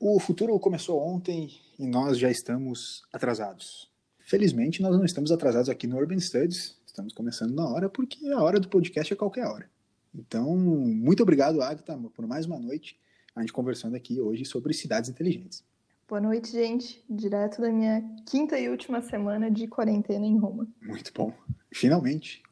O futuro começou ontem e nós já estamos atrasados. Felizmente, nós não estamos atrasados aqui no Urban Studies, estamos começando na hora, porque a hora do podcast é qualquer hora. Então, muito obrigado, Agatha, por mais uma noite, a gente conversando aqui hoje sobre cidades inteligentes. Boa noite, gente. Direto da minha quinta e última semana de quarentena em Roma. Muito bom. Finalmente.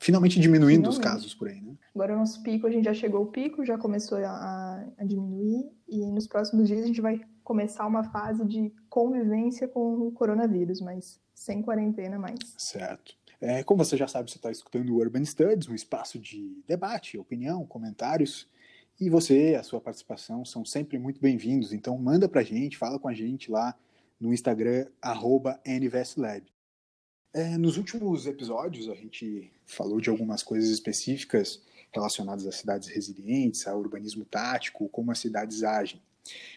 Finalmente diminuindo Finalmente. os casos por aí, né? Agora o nosso pico, a gente já chegou ao pico, já começou a, a diminuir e nos próximos dias a gente vai começar uma fase de convivência com o coronavírus, mas sem quarentena mais. Certo. É, como você já sabe, você está escutando o Urban Studies, um espaço de debate, opinião, comentários. E você, a sua participação são sempre muito bem-vindos. Então manda para a gente, fala com a gente lá no Instagram, arroba NVSLab. É, nos últimos episódios a gente falou de algumas coisas específicas relacionadas a cidades resilientes, a urbanismo tático, como as cidades agem.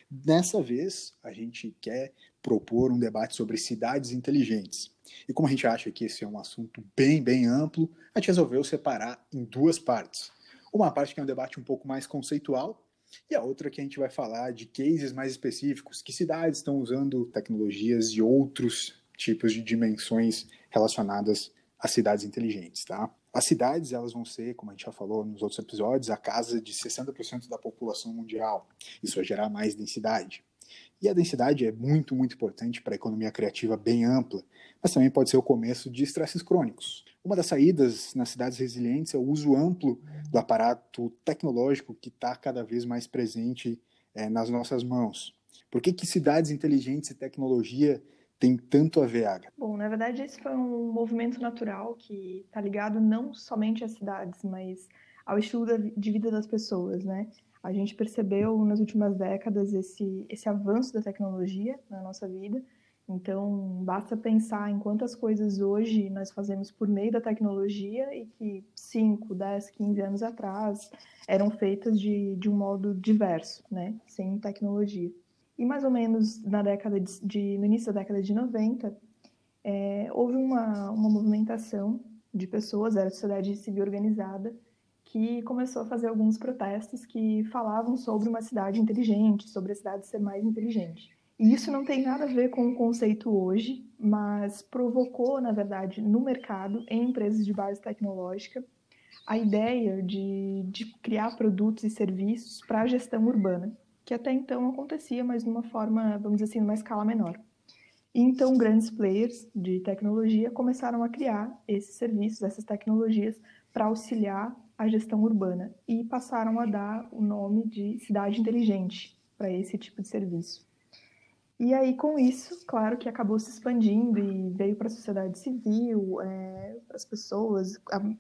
Dessa vez, a gente quer propor um debate sobre cidades inteligentes. E como a gente acha que esse é um assunto bem, bem amplo, a gente resolveu separar em duas partes. Uma parte que é um debate um pouco mais conceitual, e a outra que a gente vai falar de cases mais específicos, que cidades estão usando tecnologias e outros tipos de dimensões relacionadas às cidades inteligentes, tá? As cidades, elas vão ser, como a gente já falou nos outros episódios, a casa de 60% da população mundial. Isso vai gerar mais densidade. E a densidade é muito, muito importante para a economia criativa bem ampla, mas também pode ser o começo de estresses crônicos. Uma das saídas nas cidades resilientes é o uso amplo do aparato tecnológico que está cada vez mais presente é, nas nossas mãos. Por que, que cidades inteligentes e tecnologia tem tanto a ver, Aga? Bom, na verdade, esse foi um movimento natural que está ligado não somente às cidades, mas ao estilo de vida das pessoas, né? A gente percebeu nas últimas décadas esse, esse avanço da tecnologia na nossa vida. Então, basta pensar em quantas coisas hoje nós fazemos por meio da tecnologia e que 5, 10, 15 anos atrás eram feitas de, de um modo diverso, né? Sem tecnologia. E mais ou menos na década de, de no início da década de 90, é, houve uma, uma movimentação de pessoas, era a sociedade civil organizada, que começou a fazer alguns protestos que falavam sobre uma cidade inteligente, sobre a cidade ser mais inteligente. E isso não tem nada a ver com o conceito hoje, mas provocou, na verdade, no mercado, em empresas de base tecnológica, a ideia de, de criar produtos e serviços para a gestão urbana que até então acontecia, mas numa forma, vamos dizer assim, numa escala menor. E então, grandes players de tecnologia começaram a criar esses serviços, essas tecnologias, para auxiliar a gestão urbana e passaram a dar o nome de cidade inteligente para esse tipo de serviço. E aí, com isso, claro que acabou se expandindo e veio para a sociedade civil, é, as pessoas,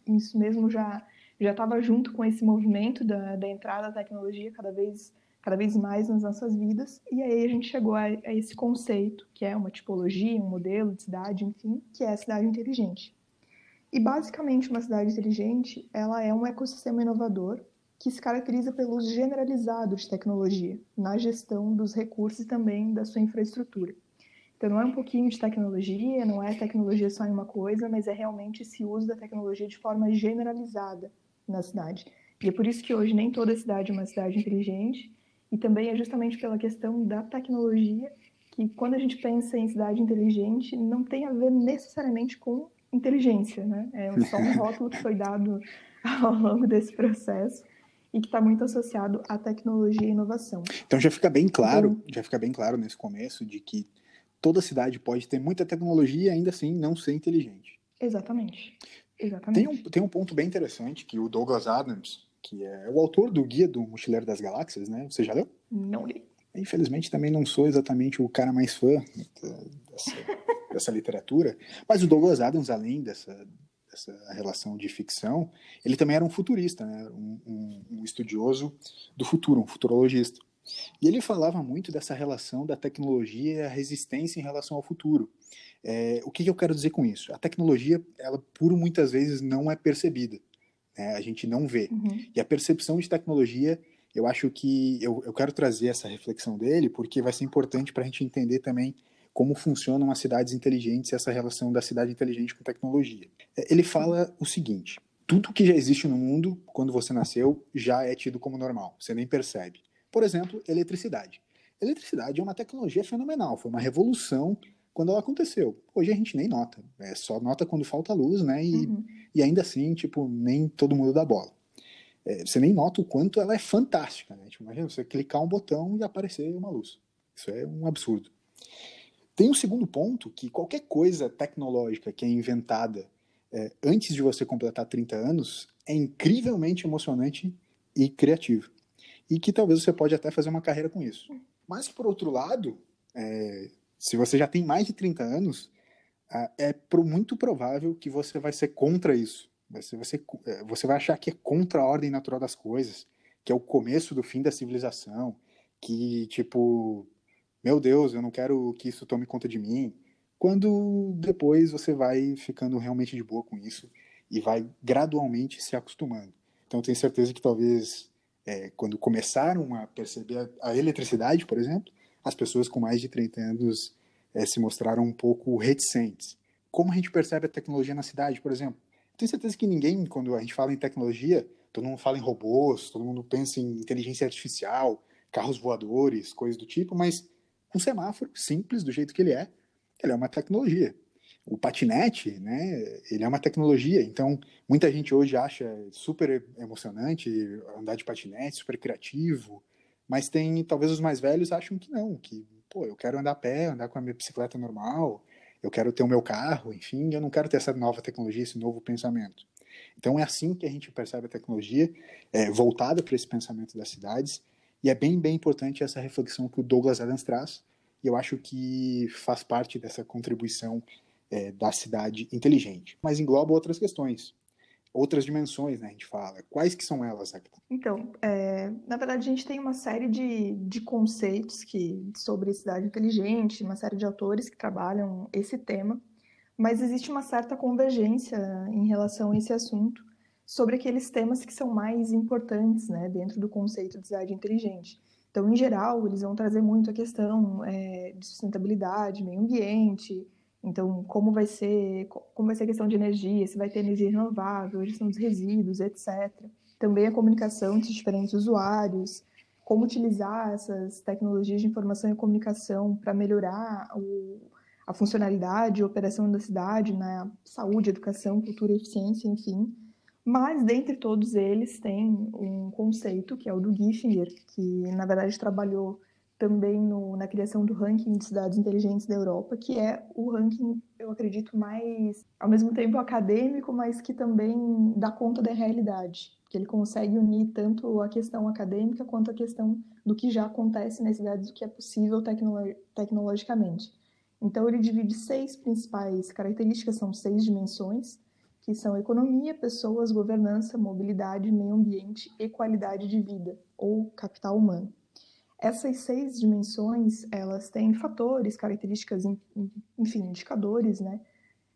isso mesmo já já estava junto com esse movimento da, da entrada da tecnologia cada vez cada vez mais nas nossas vidas. E aí a gente chegou a, a esse conceito, que é uma tipologia, um modelo de cidade, enfim, que é a cidade inteligente. E basicamente uma cidade inteligente, ela é um ecossistema inovador que se caracteriza pelo uso generalizado de tecnologia na gestão dos recursos e também da sua infraestrutura. Então não é um pouquinho de tecnologia, não é tecnologia só em uma coisa, mas é realmente esse uso da tecnologia de forma generalizada na cidade. E é por isso que hoje nem toda cidade é uma cidade inteligente, e também é justamente pela questão da tecnologia que quando a gente pensa em cidade inteligente não tem a ver necessariamente com inteligência, né? É só um rótulo que foi dado ao longo desse processo e que está muito associado à tecnologia e inovação. Então já fica bem claro, então, já fica bem claro nesse começo de que toda cidade pode ter muita tecnologia e ainda assim não ser inteligente. Exatamente. Exatamente. Tem um, tem um ponto bem interessante que o Douglas Adams, que é o autor do Guia do Mochileiro das Galáxias, né? Você já leu? Não li. Infelizmente também não sou exatamente o cara mais fã dessa, dessa literatura, mas o Douglas Adams, além dessa, dessa relação de ficção, ele também era um futurista, né? um, um, um estudioso do futuro, um futurologista. E ele falava muito dessa relação da tecnologia e a resistência em relação ao futuro. É, o que, que, eu quero dizer com isso? A tecnologia, ela por muitas vezes não é percebida né? a gente não vê. Uhum. E a percepção de tecnologia, eu acho que eu, eu quero trazer essa reflexão dele, porque vai ser importante para a gente entender também como funcionam as cidades inteligentes e essa relação da cidade inteligente com tecnologia. É, ele fala o seguinte: tudo que já existe no mundo, quando você nasceu, já é tido como normal. Você nem percebe. Por exemplo, eletricidade. Eletricidade é uma tecnologia fenomenal, foi uma revolução quando ela aconteceu. Hoje a gente nem nota, é só nota quando falta luz, né? E, uhum. e ainda assim, tipo, nem todo mundo dá bola. É, você nem nota o quanto ela é fantástica, né? Tipo, imagina você clicar um botão e aparecer uma luz. Isso é um absurdo. Tem um segundo ponto que qualquer coisa tecnológica que é inventada é, antes de você completar 30 anos é incrivelmente emocionante e criativo. E que talvez você pode até fazer uma carreira com isso. Mas, por outro lado, é, se você já tem mais de 30 anos, é muito provável que você vai ser contra isso. Você ser, é, você vai achar que é contra a ordem natural das coisas, que é o começo do fim da civilização, que, tipo, meu Deus, eu não quero que isso tome conta de mim. Quando depois você vai ficando realmente de boa com isso e vai gradualmente se acostumando. Então, tenho certeza que talvez é, quando começaram a perceber a, a, eletricidade, por exemplo, as pessoas com mais de 30 anos é, se mostraram um pouco reticentes. Como a gente percebe a tecnologia na cidade, por exemplo? Tenho certeza que ninguém, quando a gente fala em tecnologia, todo mundo fala em robôs, todo mundo pensa em inteligência artificial, carros voadores, coisas do tipo, mas um semáforo simples, do jeito que ele é, ele é uma tecnologia o patinete, né, ele é uma tecnologia, então muita gente hoje acha super emocionante andar de patinete, super criativo, mas tem, talvez os mais velhos acham que não, que, pô, eu quero andar a pé, andar com a minha bicicleta normal, eu quero ter o meu carro, enfim, eu não quero ter essa nova tecnologia, esse novo pensamento. Então é assim que a gente percebe a tecnologia, é, voltada para esse pensamento das cidades, e é bem, bem importante essa reflexão que o Douglas Adams traz, e eu acho que faz parte dessa contribuição é, da cidade inteligente, mas engloba outras questões, outras dimensões, né, a gente fala. Quais que são elas, Agatha? Então, é, na verdade, a gente tem uma série de, de conceitos que, sobre cidade inteligente, uma série de autores que trabalham esse tema, mas existe uma certa convergência em relação a esse assunto sobre aqueles temas que são mais importantes né, dentro do conceito de cidade inteligente. Então, em geral, eles vão trazer muito a questão é, de sustentabilidade, meio ambiente, então, como vai ser, como vai ser a questão de energia, se vai ter energia renovável, gestão dos resíduos, etc. Também a comunicação entre os diferentes usuários, como utilizar essas tecnologias de informação e comunicação para melhorar o, a funcionalidade e operação da cidade, na né? saúde, educação, cultura, eficiência, enfim. Mas, dentre todos eles, tem um conceito, que é o do Giffinger, que, na verdade, trabalhou também no, na criação do ranking de cidades inteligentes da Europa, que é o ranking, eu acredito, mais, ao mesmo tempo acadêmico, mas que também dá conta da realidade, que ele consegue unir tanto a questão acadêmica quanto a questão do que já acontece nas cidades, do que é possível tecnolo tecnologicamente. Então, ele divide seis principais características, são seis dimensões, que são economia, pessoas, governança, mobilidade, meio ambiente e qualidade de vida, ou capital humano. Essas seis dimensões, elas têm fatores, características, enfim, indicadores, né?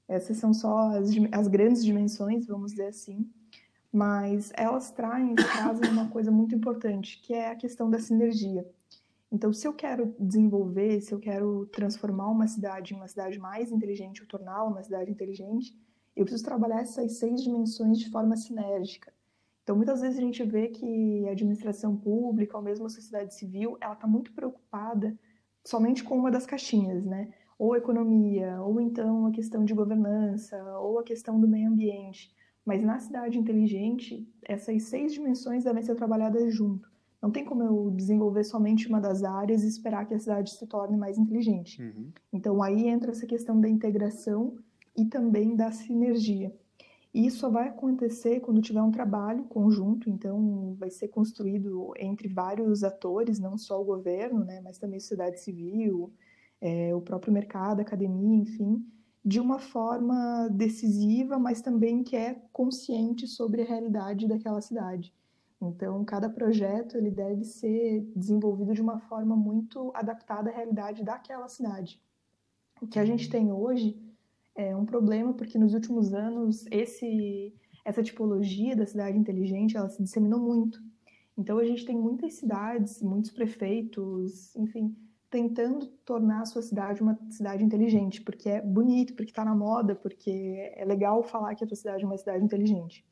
Essas são só as, as grandes dimensões, vamos dizer assim, mas elas traem, trazem uma coisa muito importante, que é a questão da sinergia. Então, se eu quero desenvolver, se eu quero transformar uma cidade em uma cidade mais inteligente, ou torná-la uma cidade inteligente, eu preciso trabalhar essas seis dimensões de forma sinérgica. Então, muitas vezes a gente vê que a administração pública, ou mesmo a sociedade civil, ela está muito preocupada somente com uma das caixinhas, né? Ou economia, ou então a questão de governança, ou a questão do meio ambiente. Mas na cidade inteligente, essas seis dimensões devem ser trabalhadas junto. Não tem como eu desenvolver somente uma das áreas e esperar que a cidade se torne mais inteligente. Uhum. Então aí entra essa questão da integração e também da sinergia. E isso só vai acontecer quando tiver um trabalho conjunto, então vai ser construído entre vários atores, não só o governo, né, mas também a sociedade civil, é, o próprio mercado, a academia, enfim, de uma forma decisiva, mas também que é consciente sobre a realidade daquela cidade. Então, cada projeto ele deve ser desenvolvido de uma forma muito adaptada à realidade daquela cidade. O que a gente uhum. tem hoje é um problema porque nos últimos anos esse essa tipologia da cidade inteligente ela se disseminou muito. Então a gente tem muitas cidades, muitos prefeitos, enfim, tentando tornar a sua cidade uma cidade inteligente, porque é bonito, porque está na moda, porque é legal falar que a sua cidade é uma cidade inteligente.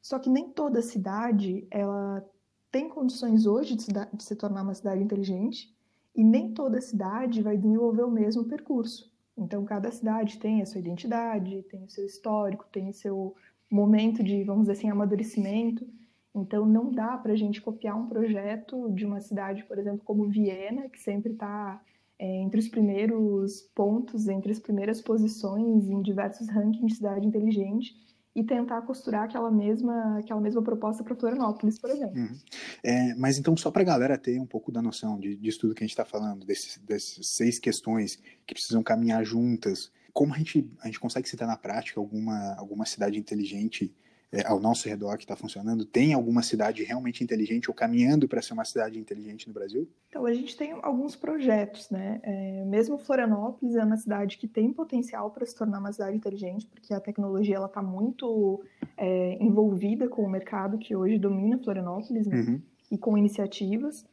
Só que nem toda cidade ela tem condições hoje de se, de se tornar uma cidade inteligente e nem toda cidade vai desenvolver o mesmo percurso. Então, cada cidade tem a sua identidade, tem o seu histórico, tem o seu momento de, vamos dizer assim, amadurecimento. Então, não dá para a gente copiar um projeto de uma cidade, por exemplo, como Viena, que sempre está é, entre os primeiros pontos, entre as primeiras posições em diversos rankings de cidade inteligente, e tentar costurar aquela mesma, aquela mesma proposta para Florianópolis, por exemplo. Uhum. É, mas então, só para a galera ter um pouco da noção de, disso tudo que a gente está falando, desses, dessas seis questões que precisam caminhar juntas, como a gente, a gente consegue citar na prática alguma, alguma cidade inteligente é, ao nosso redor que está funcionando? Tem alguma cidade realmente inteligente ou caminhando para ser uma cidade inteligente no Brasil? Então, a gente tem alguns projetos, né? É, mesmo Florianópolis é uma cidade que tem potencial para se tornar uma cidade inteligente, porque a tecnologia ela está muito é, envolvida com o mercado que hoje domina Florianópolis, né? Uhum. E com iniciativas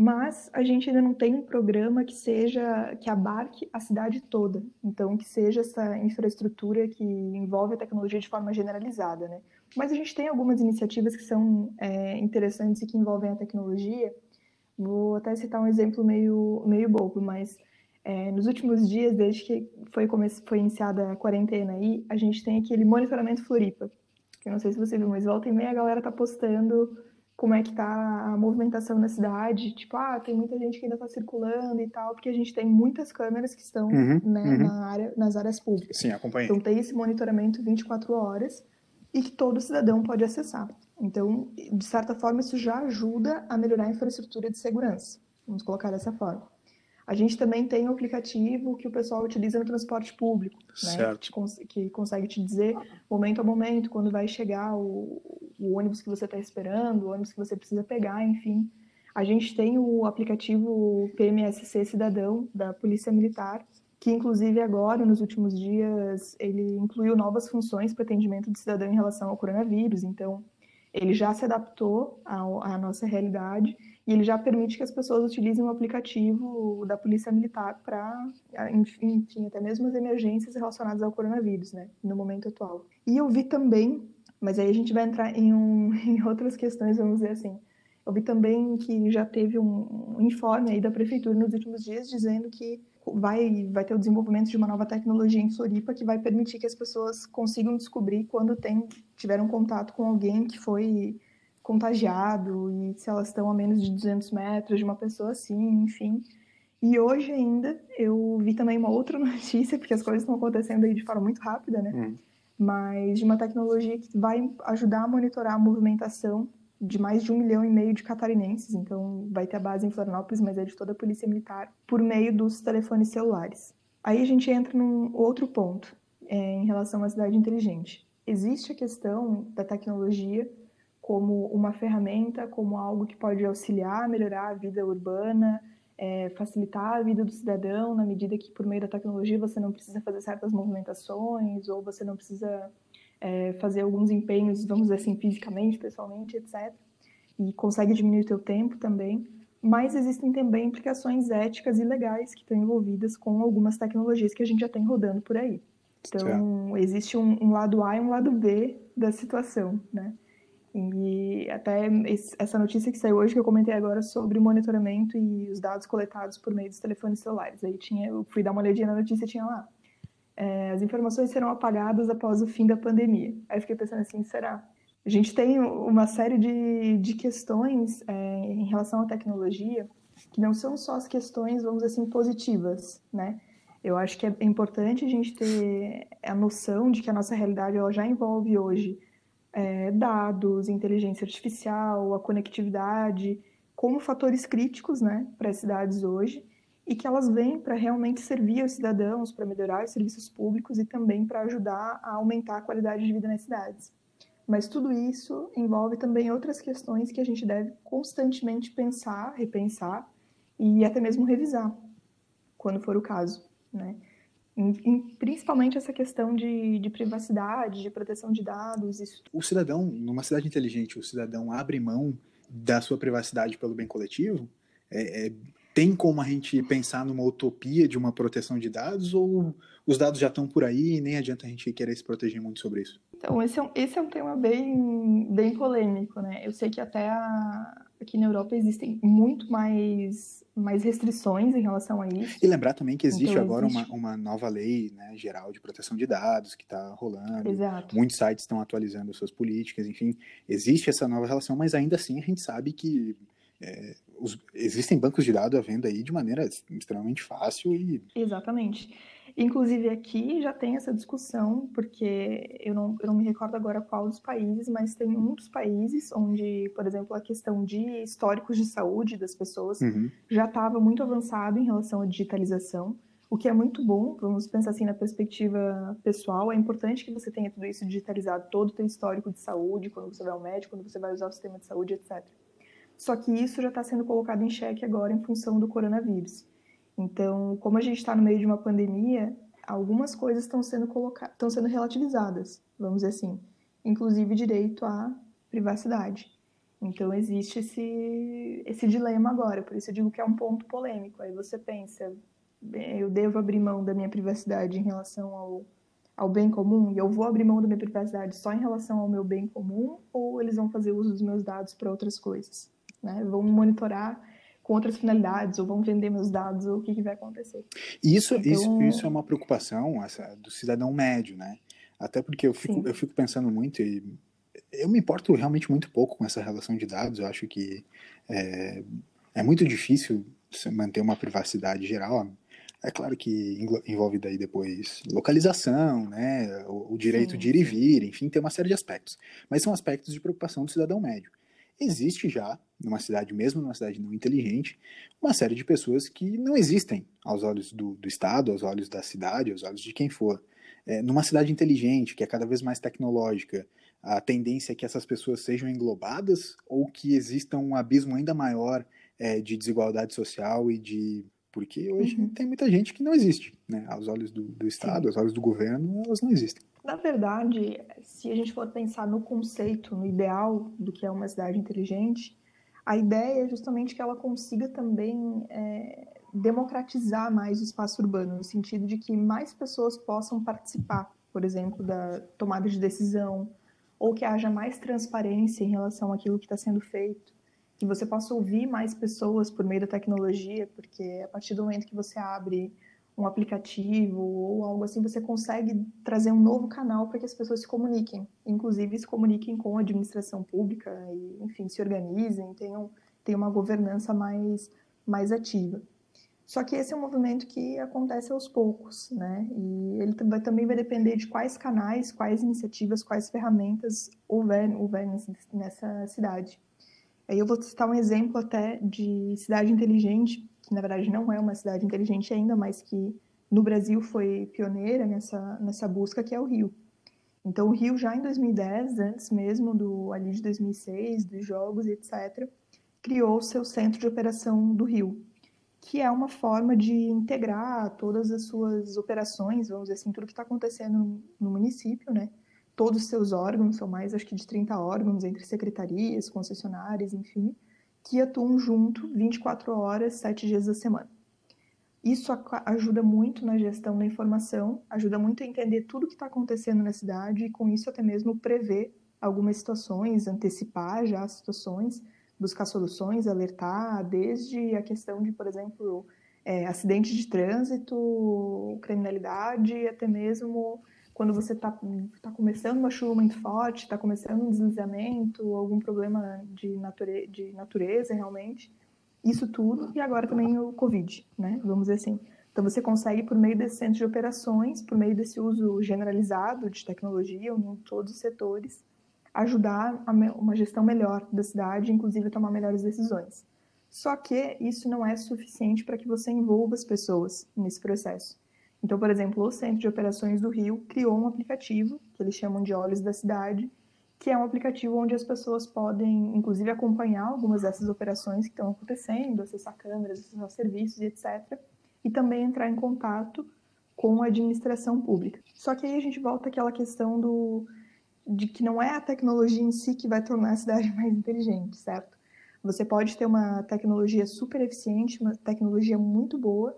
mas a gente ainda não tem um programa que seja que abarque a cidade toda, então que seja essa infraestrutura que envolve a tecnologia de forma generalizada, né? Mas a gente tem algumas iniciativas que são é, interessantes e que envolvem a tecnologia. Vou até citar um exemplo meio meio bobo, mas é, nos últimos dias, desde que foi, foi iniciada a quarentena aí, a gente tem aquele monitoramento Floripa. Eu não sei se você viu, mas volta e meia a galera tá postando como é que tá a movimentação na cidade, tipo, ah, tem muita gente que ainda está circulando e tal, porque a gente tem muitas câmeras que estão uhum, né, uhum. Na área, nas áreas públicas. Sim, acompanhei. Então tem esse monitoramento 24 horas e que todo cidadão pode acessar. Então, de certa forma, isso já ajuda a melhorar a infraestrutura de segurança. Vamos colocar dessa forma. A gente também tem um aplicativo que o pessoal utiliza no transporte público, né? que, que, consegue te dizer momento a momento quando vai chegar o, o ônibus que você está esperando, o ônibus que você precisa pegar, enfim. A gente tem o aplicativo PMSC Cidadão da Polícia Militar, que inclusive agora, nos últimos dias, ele incluiu novas funções para atendimento do cidadão em relação ao coronavírus. Então, ele já se adaptou à nossa realidade e ele já permite que as pessoas utilizem o aplicativo da Polícia Militar para, enfim, até mesmo as emergências relacionadas ao coronavírus, né, no momento atual. E eu vi também, mas aí a gente vai entrar em, um, em outras questões, vamos dizer assim. Eu vi também que já teve um, informe aí da prefeitura nos últimos dias dizendo que vai, vai ter o desenvolvimento de uma nova tecnologia em Floripa que vai permitir que as pessoas consigam descobrir quando tem, tiveram contato com alguém que foi contagiado e se elas estão a menos de 200 metros de uma pessoa assim, enfim. E hoje ainda eu vi também uma outra notícia, porque as coisas estão acontecendo aí de forma muito rápida, né? Hum. Mas de uma tecnologia que vai ajudar a monitorar a movimentação de mais de um milhão e meio de catarinenses. Então vai ter a base em Florianópolis, mas é de toda a Polícia Militar, por meio dos telefones celulares. Aí a gente entra num outro ponto é, em relação à cidade inteligente. Existe a questão da tecnologia como uma ferramenta, como algo que pode auxiliar, melhorar a vida urbana, é, facilitar a vida do cidadão, na medida que por meio da tecnologia você não precisa fazer certas movimentações ou você não precisa é, fazer alguns empenhos, vamos dizer assim, fisicamente, pessoalmente, etc. E consegue diminuir o teu tempo também. Mas existem também implicações éticas e legais que estão envolvidas com algumas tecnologias que a gente já tem rodando por aí. Então, existe um, um lado A e um lado B da situação, né? E até essa notícia que saiu hoje, que eu comentei agora, sobre o monitoramento e os dados coletados por meio dos telefones celulares. Aí tinha, eu fui dar uma olhadinha na notícia tinha lá. É, as informações serão apagadas após o fim da pandemia. Aí fiquei pensando assim, será? A gente tem uma série de, de questões é, em relação à tecnologia que não são só as questões, vamos dizer assim, positivas, né? Eu acho que é importante a gente ter a noção de que a nossa realidade ela já envolve hoje é, dados, inteligência artificial, a conectividade, como fatores críticos né, para as cidades hoje, e que elas vêm para realmente servir aos cidadãos, para melhorar os serviços públicos e também para ajudar a aumentar a qualidade de vida nas cidades. Mas tudo isso envolve também outras questões que a gente deve constantemente pensar, repensar e até mesmo revisar, quando for o caso. Né? principalmente essa questão de, de, privacidade, de proteção de dados. Isso. O cidadão, numa cidade inteligente, o cidadão abre mão da sua privacidade pelo bem coletivo? É, é, tem como a gente pensar numa utopia de uma proteção de dados ou os dados já estão por aí e nem adianta a gente querer se proteger muito sobre isso? Então, esse é um, esse é um tema bem, bem polêmico, né? Eu sei que até a, aqui na Europa existem muito mais, mais restrições em relação a isso. E lembrar também que existe então, agora existe... Uma, uma nova lei né, geral de proteção de dados que está rolando. Exato. Muitos sites estão atualizando suas políticas, enfim, existe essa nova relação, mas ainda assim a gente sabe que é, os, existem bancos de dados à venda aí de maneira extremamente fácil e. Exatamente. Inclusive aqui já tem essa discussão, porque eu não, eu não me recordo agora qual dos países, mas tem um dos países onde, por exemplo, a questão de históricos de saúde das pessoas uhum. já estava muito avançado em relação à digitalização, o que é muito bom, vamos pensar assim na perspectiva pessoal, é importante que você tenha tudo isso digitalizado, todo o seu histórico de saúde, quando você vai ao médico, quando você vai usar o sistema de saúde, etc. Só que isso já está sendo colocado em xeque agora em função do coronavírus. Então, como a gente está no meio de uma pandemia, algumas coisas estão sendo colocadas, estão sendo relativizadas, vamos dizer assim, inclusive direito à privacidade. Então existe esse esse dilema agora, por isso eu digo que é um ponto polêmico. Aí você pensa, eu devo abrir mão da minha privacidade em relação ao ao bem comum e eu vou abrir mão da minha privacidade só em relação ao meu bem comum ou eles vão fazer uso dos meus dados para outras coisas? Né? Vão monitorar com outras finalidades ou vão vender meus dados ou o que, que vai acontecer. Isso, então... isso, isso é uma preocupação essa, do cidadão médio, né? Até porque eu fico, eu fico pensando muito e eu me importo realmente muito pouco com essa relação de dados. Eu acho que é, é muito difícil manter uma privacidade geral. É claro que envolve daí depois localização, né, o, o direito sim, de ir e vir, enfim, tem uma série de aspectos. Mas são aspectos de preocupação do cidadão médio existe já, numa cidade, mesmo numa cidade não inteligente, uma série de pessoas que não existem aos olhos do, do Estado, aos olhos da cidade, aos olhos de quem for. É, numa cidade inteligente, que é cada vez mais tecnológica, a tendência é que essas pessoas sejam englobadas ou que exista um abismo ainda maior é, de desigualdade social e de. Porque hoje uhum. tem muita gente que não existe, né? Aos olhos do, do Estado, Sim. aos olhos do governo, elas não existem. Na verdade, se a gente for pensar no conceito, no ideal do que é uma cidade inteligente, a ideia é justamente que ela consiga também é, democratizar mais o espaço urbano, no sentido de que mais pessoas possam participar, por exemplo, da tomada de decisão, ou que haja mais transparência em relação àquilo que está sendo feito, que você possa ouvir mais pessoas por meio da tecnologia, porque a partir do momento que você abre um aplicativo ou algo assim, você consegue trazer um novo canal para que as pessoas se comuniquem, inclusive se comuniquem com a administração pública e, enfim, se organizem, tenham, tenham uma governança mais, mais ativa. Só que esse é um movimento que acontece aos poucos, né? E ele também vai depender de quais canais, quais iniciativas, quais ferramentas houver, houver nessa cidade. Eu vou citar um exemplo até de cidade inteligente, que na verdade não é uma cidade inteligente ainda, mas que no Brasil foi pioneira nessa, nessa busca, que é o Rio. Então, o Rio, já em 2010, antes mesmo do ali de 2006, dos jogos etc., criou o seu centro de operação do Rio, que é uma forma de integrar todas as suas operações, vamos dizer assim, tudo que está acontecendo no município, né? Todos os seus órgãos, são mais acho que de 30 órgãos, entre secretarias, concessionárias, enfim, que atuam junto 24 horas, 7 dias da semana. Isso ajuda muito na gestão da informação, ajuda muito a entender tudo o que está acontecendo na cidade e, com isso, até mesmo prever algumas situações, antecipar já as situações, buscar soluções, alertar, desde a questão de, por exemplo, é, acidente de trânsito, criminalidade, até mesmo quando você está tá começando uma chuva muito forte, está começando um deslizamento, algum problema de, nature, de natureza realmente, isso tudo, e agora também o Covid, né? Vamos dizer assim. Então você consegue, por meio desse centro de operações, por meio desse uso generalizado de tecnologia em todos os setores, ajudar a uma gestão melhor da cidade, inclusive a tomar melhores decisões. Só que isso não é suficiente para que você envolva as pessoas nesse processo. Então, por exemplo, o Centro de Operações do Rio criou um aplicativo, que eles chamam de Olhos da Cidade, que é um aplicativo onde as pessoas podem, inclusive, acompanhar algumas dessas operações que estão acontecendo, acessar câmeras, acessar serviços e etc. E também entrar em contato com a administração pública. Só que aí a gente volta àquela questão do, de que não é a tecnologia em si que vai tornar a cidade mais inteligente, certo? Você pode ter uma tecnologia super eficiente, uma tecnologia muito boa,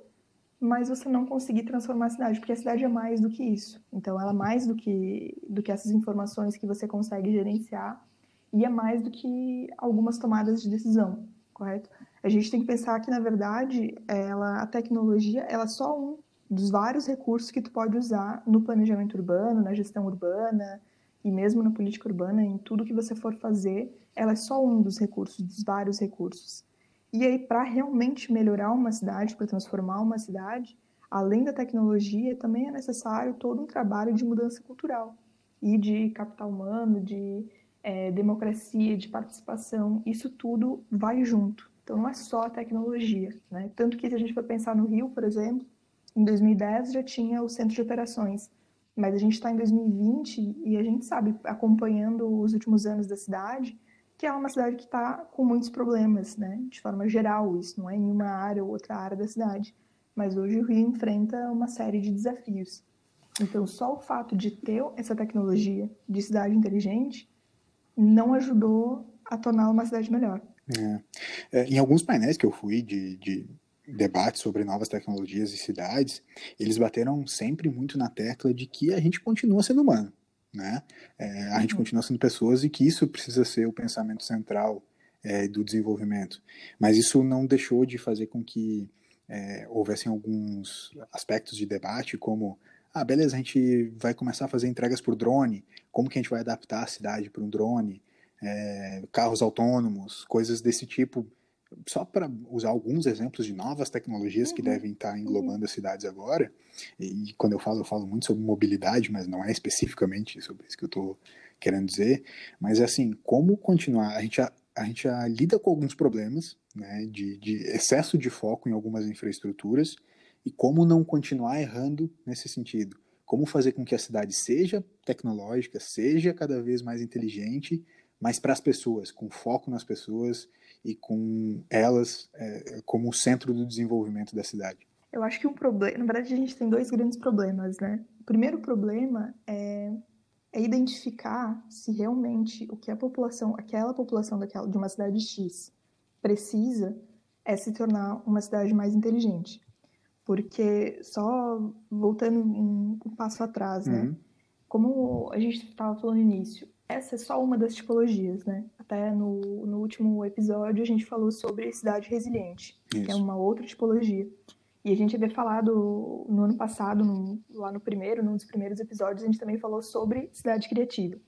mas você não conseguir transformar a cidade, porque a cidade é mais do que isso. Então, ela é mais do que, do que essas informações que você consegue gerenciar e é mais do que algumas tomadas de decisão, correto? A gente tem que pensar que, na verdade, ela, a tecnologia ela é só um dos vários recursos que tu pode usar no planejamento urbano, na gestão urbana e mesmo na política urbana, em tudo que você for fazer, ela é só um dos recursos, dos vários recursos. E aí, para realmente melhorar uma cidade, para transformar uma cidade, além da tecnologia, também é necessário todo um trabalho de mudança cultural e de capital humano, de é, democracia, de participação. Isso tudo vai junto. Então, não é só a tecnologia. Né? Tanto que, se a gente for pensar no Rio, por exemplo, em 2010 já tinha o centro de operações, mas a gente está em 2020 e a gente sabe, acompanhando os últimos anos da cidade, que é uma cidade que está com muitos problemas, né? De forma geral, isso não é em uma área ou outra área da cidade. Mas hoje o Rio enfrenta uma série de desafios. Então, só o fato de ter essa tecnologia de cidade inteligente não ajudou a tornar uma cidade melhor. É. É, em alguns painéis que eu fui de, de debate sobre novas tecnologias e cidades, eles bateram sempre muito na tecla de que a gente continua sendo humano né? É, a gente uhum. continua sendo pessoas e que isso precisa ser o pensamento central é, do desenvolvimento. Mas isso não deixou de fazer com que é, houvessem alguns aspectos de debate, como ah, beleza, a gente vai começar a fazer entregas por drone, como que a gente vai adaptar a cidade para um drone, é, carros autônomos, coisas desse tipo só para usar alguns exemplos de novas tecnologias uhum. que devem estar englobando as cidades agora, e quando eu falo, eu falo muito sobre mobilidade, mas não é especificamente sobre isso que eu estou querendo dizer, mas é assim, como continuar, a gente já, a gente já lida com alguns problemas, né, de, de excesso de foco em algumas infraestruturas, e como não continuar errando nesse sentido, como fazer com que a cidade seja tecnológica, seja cada vez mais inteligente, mas para as pessoas, com foco nas pessoas, e com elas é, como o centro do desenvolvimento da cidade? Eu acho que um problema, na verdade a gente tem dois grandes problemas, né? O primeiro problema é, é identificar se realmente o que a população, aquela população daquela, de uma cidade X precisa é se tornar uma cidade mais inteligente. Porque só voltando um, um passo atrás, né? Uhum. Como a gente estava falando no início, essa é só uma das tipologias, né? Até no, no último episódio a gente falou sobre cidade resiliente, Isso. que é uma outra tipologia. E a gente havia falado no ano passado, no, lá no primeiro, num dos primeiros episódios, a gente também falou sobre cidade criativa.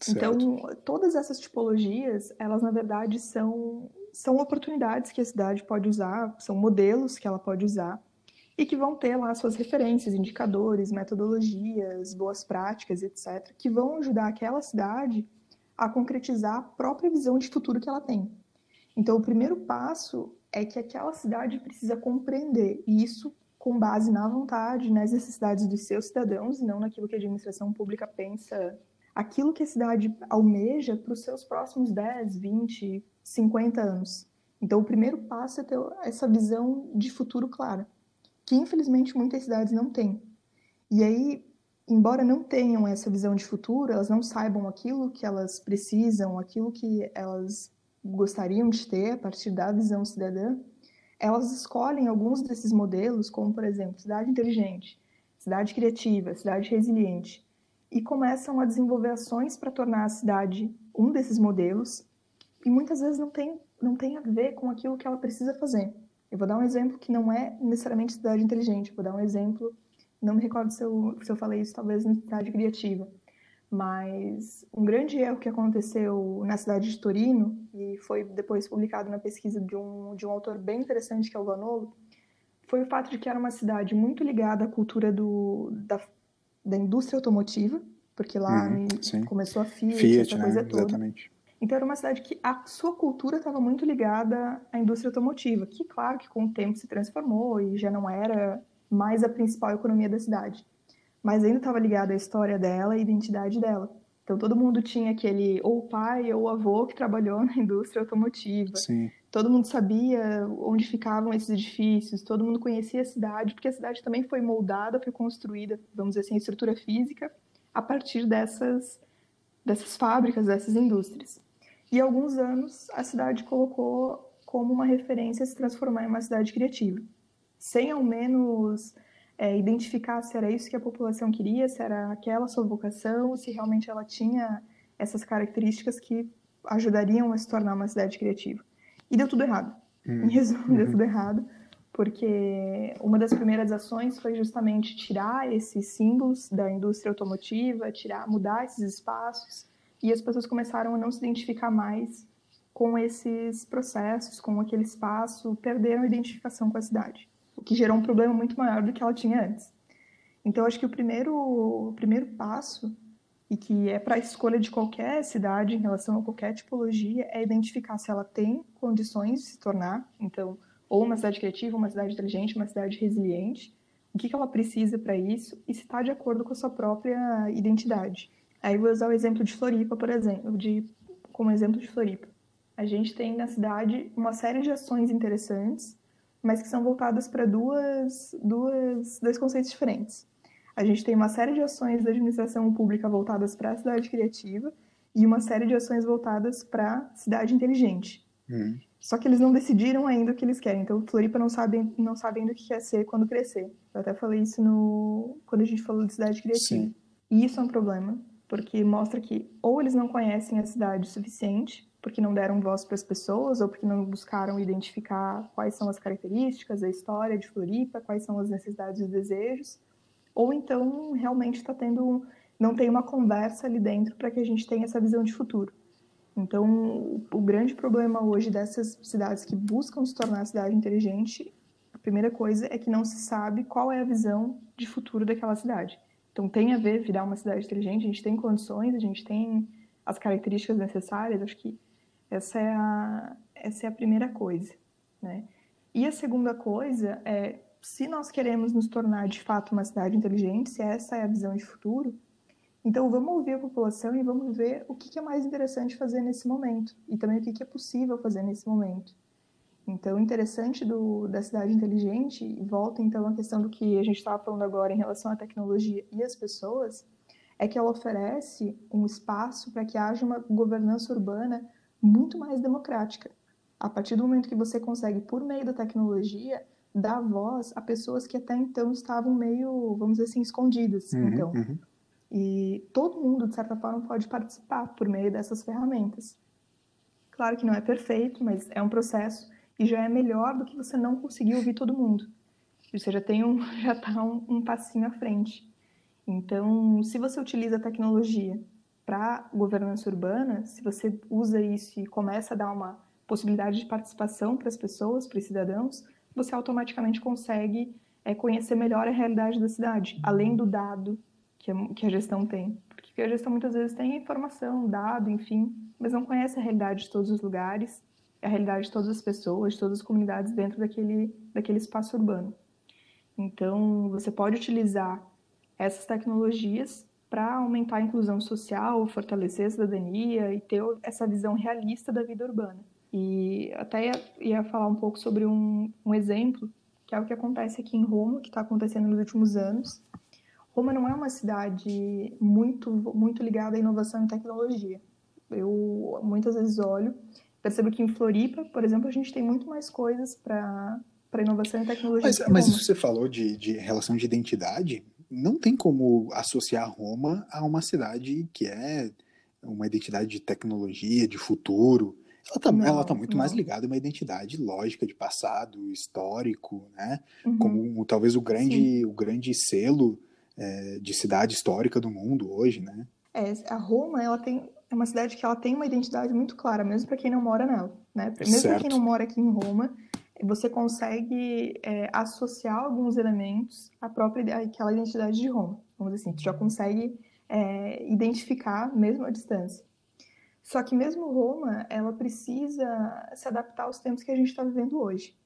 Certo. Então, todas essas tipologias, elas na verdade são, são oportunidades que a cidade pode usar, são modelos que ela pode usar e que vão ter lá suas referências, indicadores, metodologias, boas práticas, etc., que vão ajudar aquela cidade a concretizar a própria visão de futuro que ela tem. Então, o primeiro passo é que aquela cidade precisa compreender isso com base na vontade, nas necessidades dos seus cidadãos e não naquilo que a administração pública pensa, aquilo que a cidade almeja para os seus próximos 10, 20, 50 anos. Então, o primeiro passo é ter essa visão de futuro clara que infelizmente muitas cidades não têm. E aí, embora não tenham essa visão de futuro, elas não saibam aquilo que elas precisam, aquilo que elas gostariam de ter a partir da visão cidadã, elas escolhem alguns desses modelos, como por exemplo, cidade inteligente, cidade criativa, cidade resiliente, e começam a desenvolver ações para tornar a cidade um desses modelos, e muitas vezes não tem, não tem a ver com aquilo que ela precisa fazer. Eu vou dar um exemplo que não é necessariamente cidade inteligente, vou dar um exemplo, não me recordo se eu, se eu falei isso talvez na cidade criativa, mas um grande erro que aconteceu na cidade de Torino, e foi depois publicado na pesquisa de um, de um autor bem interessante, que é o Vanolo, foi o fato de que era uma cidade muito ligada à cultura do, da, da indústria automotiva, porque lá uhum, começou a Fiat, Fiat essa né? coisa toda. Exatamente. Então era uma cidade que a sua cultura estava muito ligada à indústria automotiva, que claro que com o tempo se transformou e já não era mais a principal economia da cidade, mas ainda estava ligada à história dela e à identidade dela. Então todo mundo tinha aquele ou pai ou avô que trabalhou na indústria automotiva. Sim. Todo mundo sabia onde ficavam esses edifícios, todo mundo conhecia a cidade, porque a cidade também foi moldada, foi construída, vamos dizer assim, estrutura física a partir dessas dessas fábricas, dessas indústrias. E há alguns anos a cidade colocou como uma referência se transformar em uma cidade criativa, sem ao menos é, identificar se era isso que a população queria, se era aquela sua vocação, se realmente ela tinha essas características que ajudariam a se tornar uma cidade criativa. E deu tudo errado. Hum. Em resumo, deu tudo errado, porque uma das primeiras ações foi justamente tirar esses símbolos da indústria automotiva, tirar, mudar esses espaços, e as pessoas começaram a não se identificar mais com esses processos, com aquele espaço, perderam a identificação com a cidade, o que gerou um problema muito maior do que ela tinha antes. Então, acho que o primeiro, o primeiro passo e que é para a escolha de qualquer cidade em relação a qualquer tipologia, é identificar se ela tem condições de se tornar, então, ou uma cidade criativa, uma cidade inteligente, uma cidade resiliente, o que, que ela precisa para isso e se está de acordo com a sua própria identidade. Aí vou usar o exemplo de Floripa, por exemplo, de, como exemplo de Floripa. A gente tem na cidade uma série de ações interessantes, mas que são voltadas para duas, duas, dois conceitos diferentes. A gente tem uma série de ações da administração pública voltadas para a cidade criativa e uma série de ações voltadas para a cidade inteligente. Uhum. Só que eles não decidiram ainda o que eles querem. Então, Floripa não sabe, não sabe ainda o que quer ser quando crescer. Eu até falei isso no quando a gente falou de cidade criativa. Sim. E isso é um problema, porque mostra que ou eles não conhecem a cidade o suficiente, porque não deram voz para as pessoas, ou porque não buscaram identificar quais são as características, a história de Floripa, quais são as necessidades e desejos, ou então realmente está tendo não tem uma conversa ali dentro para que a gente tenha essa visão de futuro. Então, o grande problema hoje dessas cidades que buscam se tornar cidade inteligente, a primeira coisa é que não se sabe qual é a visão de futuro daquela cidade. Então, tem a ver virar uma cidade inteligente, a gente tem condições, a gente tem as características necessárias, acho que essa é a, essa é a primeira coisa, né? E a segunda coisa é se nós queremos nos tornar de fato uma cidade inteligente, se essa é a visão de futuro, então vamos ouvir a população e vamos ver o que é mais interessante fazer nesse momento e também o que é possível fazer nesse momento. Então, interessante do, da cidade inteligente, e volta então à questão do que a gente estava falando agora em relação à tecnologia e às pessoas, é que ela oferece um espaço para que haja uma governança urbana muito mais democrática. A partir do momento que você consegue, por meio da tecnologia, dar voz a pessoas que até então estavam meio, vamos dizer assim, escondidas. Uhum, então, uhum. e todo mundo de certa forma pode participar por meio dessas ferramentas. Claro que não é perfeito, mas é um processo e já é melhor do que você não conseguir ouvir todo mundo. Você já tem um, já está um, um passinho à frente. Então, se você utiliza a tecnologia para governança urbana, se você usa isso e começa a dar uma possibilidade de participação para as pessoas, para os cidadãos, você automaticamente consegue é, conhecer melhor a realidade da cidade, além do dado que a, que a gestão tem. Porque a gestão muitas vezes tem informação, dado, enfim, mas não conhece a realidade de todos os lugares, a realidade de todas as pessoas, de todas as comunidades dentro daquele, daquele espaço urbano. Então, você pode utilizar essas tecnologias para aumentar a inclusão social, fortalecer a cidadania e ter essa visão realista da vida urbana. E até ia, ia falar um pouco sobre um, um exemplo, que é o que acontece aqui em Roma, que está acontecendo nos últimos anos. Roma não é uma cidade muito, muito ligada à inovação e tecnologia. Eu muitas vezes olho, percebo que em Floripa, por exemplo, a gente tem muito mais coisas para para inovação e tecnologia. Mas, mas isso você falou de, de relação de identidade, não tem como associar Roma a uma cidade que é uma identidade de tecnologia, de futuro. Ela está ela tá muito não. mais ligada a uma identidade lógica de passado, histórico, né? Uhum. Como talvez o grande, o grande selo é, de cidade histórica do mundo hoje, né? É, a Roma, ela tem é uma cidade que ela tem uma identidade muito clara, mesmo para quem não mora nela, né? Mesmo para quem não mora aqui em Roma, você consegue é, associar alguns elementos à própria aquela identidade de Roma. Vamos dizer assim, tu já consegue é, identificar mesmo à distância. Só que mesmo Roma, ela precisa se adaptar aos tempos que a gente está vivendo hoje.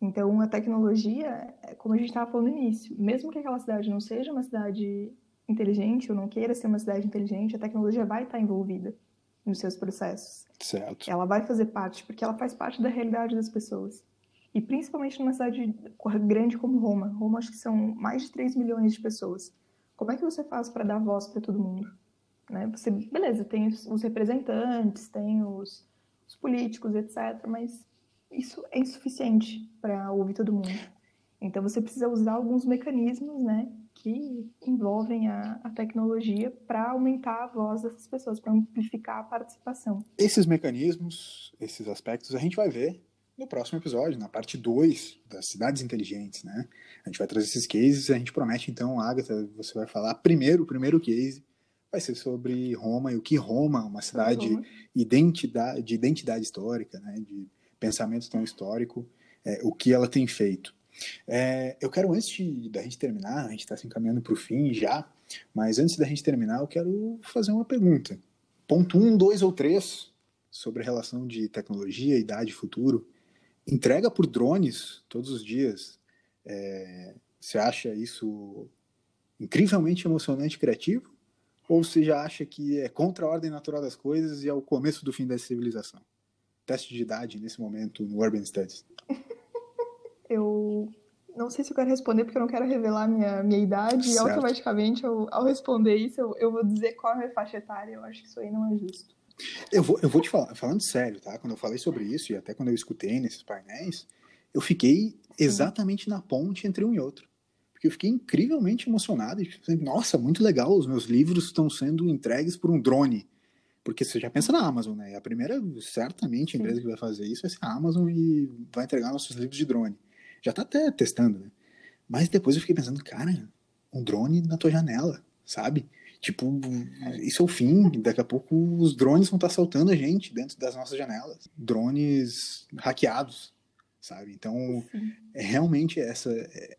Então, a tecnologia, é como a gente estava falando no início, mesmo que aquela cidade não seja uma cidade inteligente ou não queira ser uma cidade inteligente, a tecnologia vai estar envolvida nos seus processos. Certo. Ela vai fazer parte, porque ela faz parte da realidade das pessoas. E principalmente numa cidade grande como Roma. Roma acho que são mais de 3 milhões de pessoas. Como é que você faz para dar voz para todo mundo? Né? Você, beleza, tem os representantes, tem os, os políticos, etc., mas isso é insuficiente para ouvir todo mundo. Então você precisa usar alguns mecanismos, né, que envolvem a, a tecnologia para aumentar a voz dessas pessoas, para amplificar a participação. Esses mecanismos, esses aspectos, a gente vai ver no próximo episódio, na parte 2 das cidades inteligentes, né? A gente vai trazer esses cases, a gente promete então, Agatha, você vai falar primeiro, o primeiro case vai ser sobre Roma e o que Roma, uma cidade identidade, de identidade histórica, né? De pensamento tão histórico, é, o que ela tem feito. É, eu quero, antes de, da gente terminar, a gente está se encaminhando para o fim já, mas antes da gente terminar, eu quero fazer uma pergunta. Ponto 1, um, 2 ou 3 sobre a relação de tecnologia, idade e futuro. Entrega por drones todos os dias. É, você acha isso incrivelmente emocionante e criativo? Ou você já acha que é contra a ordem natural das coisas e é o começo do fim da civilização? Teste de idade nesse momento no Urban Studies. Eu não sei se eu quero responder porque eu não quero revelar minha, minha idade certo. e automaticamente eu, ao responder isso eu, eu vou dizer qual é a minha faixa etária. Eu acho que isso aí não é justo. Eu vou, eu vou te falar, falando sério, tá? Quando eu falei sobre isso e até quando eu escutei nesses painéis, eu fiquei exatamente na ponte entre um e outro. Porque eu fiquei incrivelmente emocionado. E, Nossa, muito legal, os meus livros estão sendo entregues por um drone. Porque você já pensa na Amazon, né? A primeira, certamente, empresa que vai fazer isso vai ser a Amazon e vai entregar nossos livros de drone. Já tá até testando, né? Mas depois eu fiquei pensando, cara, um drone na tua janela, sabe? Tipo, isso é o fim. Daqui a pouco os drones vão estar tá saltando a gente dentro das nossas janelas. Drones hackeados, sabe? Então, é, realmente essa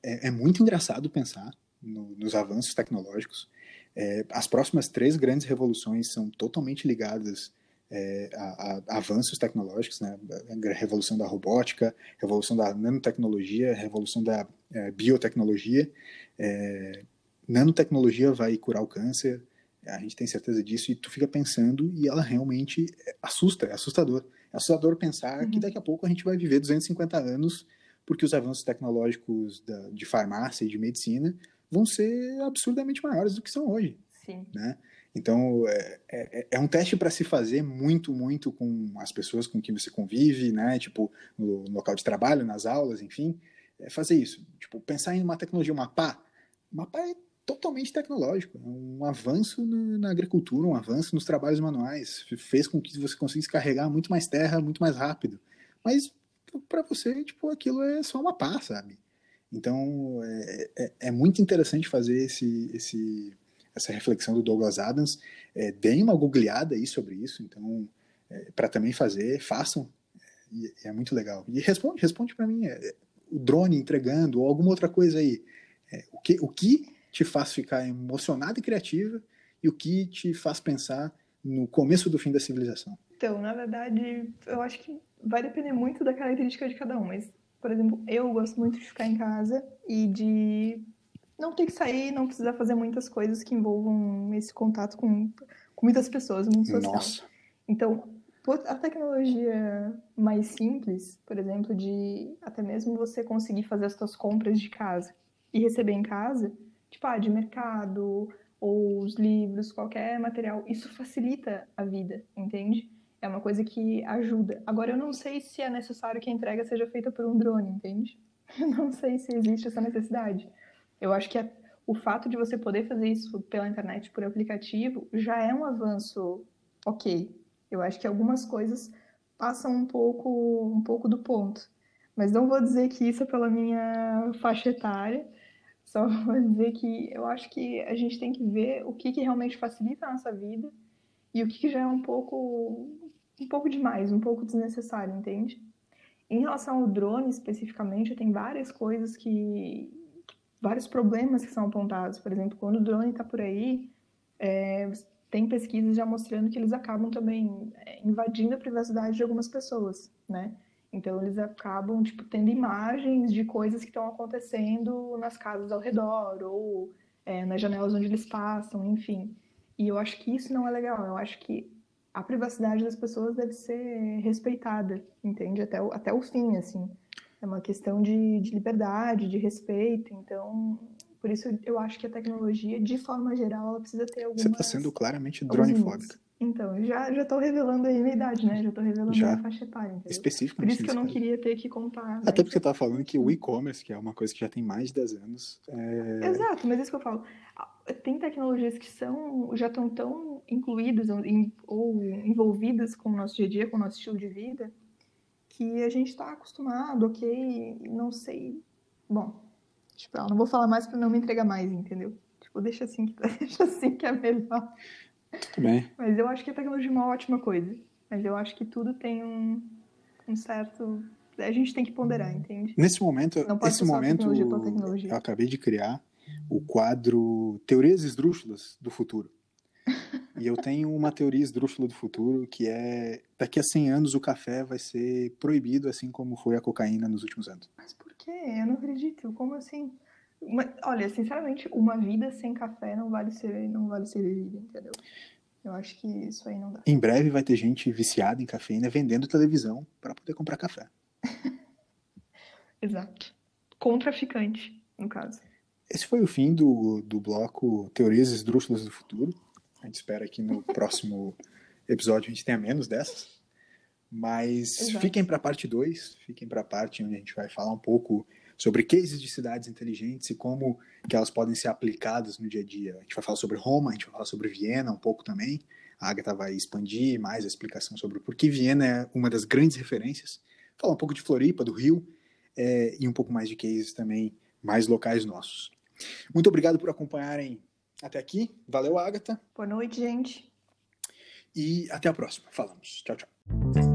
é, é, muito engraçado pensar no, nos avanços tecnológicos. É, as próximas três grandes revoluções são totalmente ligadas é, a, a, avanços tecnológicos, né? a revolução da robótica, revolução da nanotecnologia, revolução da é, biotecnologia. É, nanotecnologia vai curar o câncer, a gente tem certeza disso, e tu fica pensando e ela realmente assusta, é assustador. É assustador pensar uhum. que daqui a pouco a gente vai viver 250 anos porque os avanços tecnológicos da, de farmácia e de medicina vão ser absurdamente maiores do que são hoje. Sim. Né? Então, é, é, é um teste para se fazer muito, muito com as pessoas com quem você convive, né? Tipo, no, no local de trabalho, nas aulas, enfim. É fazer isso. Tipo, pensar em uma tecnologia, um mapa. Mapa é totalmente tecnológico. É um avanço na agricultura, um avanço nos trabalhos manuais. Fez com que você conseguisse carregar muito mais terra, muito mais rápido. Mas, para você, tipo, aquilo é só uma pá, sabe? Então, é, é, é muito interessante fazer esse... esse essa reflexão do Douglas Adams. É, deem uma googleada aí sobre isso, então, é, para também fazer, façam, e, é muito legal. E responde, responde para mim, é, o drone entregando, ou alguma outra coisa aí. É, o, que, o que te faz ficar emocionado e criativa, e o que te faz pensar no começo do fim da civilização? Então, na verdade, eu acho que vai depender muito da característica de cada um, mas, por exemplo, eu gosto muito de ficar em casa e de não ter que sair, não precisar fazer muitas coisas que envolvam esse contato com, com muitas pessoas, muito social. Nossa. Então, a tecnologia mais simples, por exemplo, de até mesmo você conseguir fazer as suas compras de casa e receber em casa, tipo, ah, de mercado ou os livros, qualquer material, isso facilita a vida, entende? É uma coisa que ajuda. Agora, eu não sei se é necessário que a entrega seja feita por um drone, entende? Eu não sei se existe essa necessidade. Eu acho que a, o fato de você poder fazer isso pela internet, por aplicativo, já é um avanço ok. Eu acho que algumas coisas passam um pouco, um pouco do ponto. Mas não vou dizer que isso é pela minha faixa etária, só vou dizer que eu acho que a gente tem que ver o que, que realmente facilita a nossa vida e o que, que já é um pouco, um pouco demais, um pouco desnecessário, entende? Em relação ao drone especificamente, tem várias coisas que, vários problemas que são apontados. Por exemplo, quando o drone está por aí, é, tem pesquisas já mostrando que eles acabam também é, invadindo a privacidade de algumas pessoas, né? Então eles acabam tipo tendo imagens de coisas que estão acontecendo nas casas ao redor ou é, nas janelas onde eles passam, enfim. E eu acho que isso não é legal. Eu acho que a privacidade das pessoas deve ser respeitada, entende? Até o, até o fim, assim. É uma questão de, de liberdade, de respeito. Então, Por isso eu acho que a tecnologia, de forma geral, ela precisa ter algumas... Você está sendo claramente dronefóbica. Então, já, já tô revelando aí a minha idade, né? Já tô revelando já. a faixa etária, entendeu? Específico. Por isso que eu não queria ter que contar. Né? Até porque você tá falando que o e-commerce, que é uma coisa que já tem mais de 10 anos... É... Exato, mas é isso que eu falo. Tem tecnologias que são, já estão tão incluídas ou envolvidas com o nosso dia a dia, com o nosso estilo de vida, que a gente está acostumado, ok, não sei... Bom, tipo, não vou falar mais para não me entregar mais, entendeu? Tipo, deixa assim que, deixa assim que é melhor. Tudo bem. Mas eu acho que a tecnologia é uma ótima coisa. Mas eu acho que tudo tem um, um certo. A gente tem que ponderar, entende? Nesse momento, esse momento tecnologia eu acabei de criar o quadro Teorias Esdrúxulas do Futuro. E eu tenho uma teoria esdrúxula do futuro que é daqui a 100 anos o café vai ser proibido, assim como foi a cocaína nos últimos anos. Mas por quê? Eu não acredito. Como assim? Uma, olha, sinceramente, uma vida sem café não vale ser, não vale ser vivida, entendeu? Eu acho que isso aí não dá. Em breve vai ter gente viciada em cafeína vendendo televisão para poder comprar café. Exato. Com traficante, no caso. Esse foi o fim do, do bloco Teorias Esdrúxulas do Futuro. A gente espera que no próximo episódio a gente tenha menos dessas. Mas Exato. fiquem para a parte 2, fiquem para a parte onde a gente vai falar um pouco sobre cases de cidades inteligentes e como que elas podem ser aplicadas no dia a dia. A gente vai falar sobre Roma, a gente vai falar sobre Viena um pouco também. A Agatha vai expandir mais a explicação sobre por que Viena é uma das grandes referências. Falar um pouco de Floripa, do Rio, é, e um pouco mais de cases também mais locais nossos. Muito obrigado por acompanharem até aqui. Valeu, Agatha. Boa noite, gente. E até a próxima. Falamos. Tchau, tchau.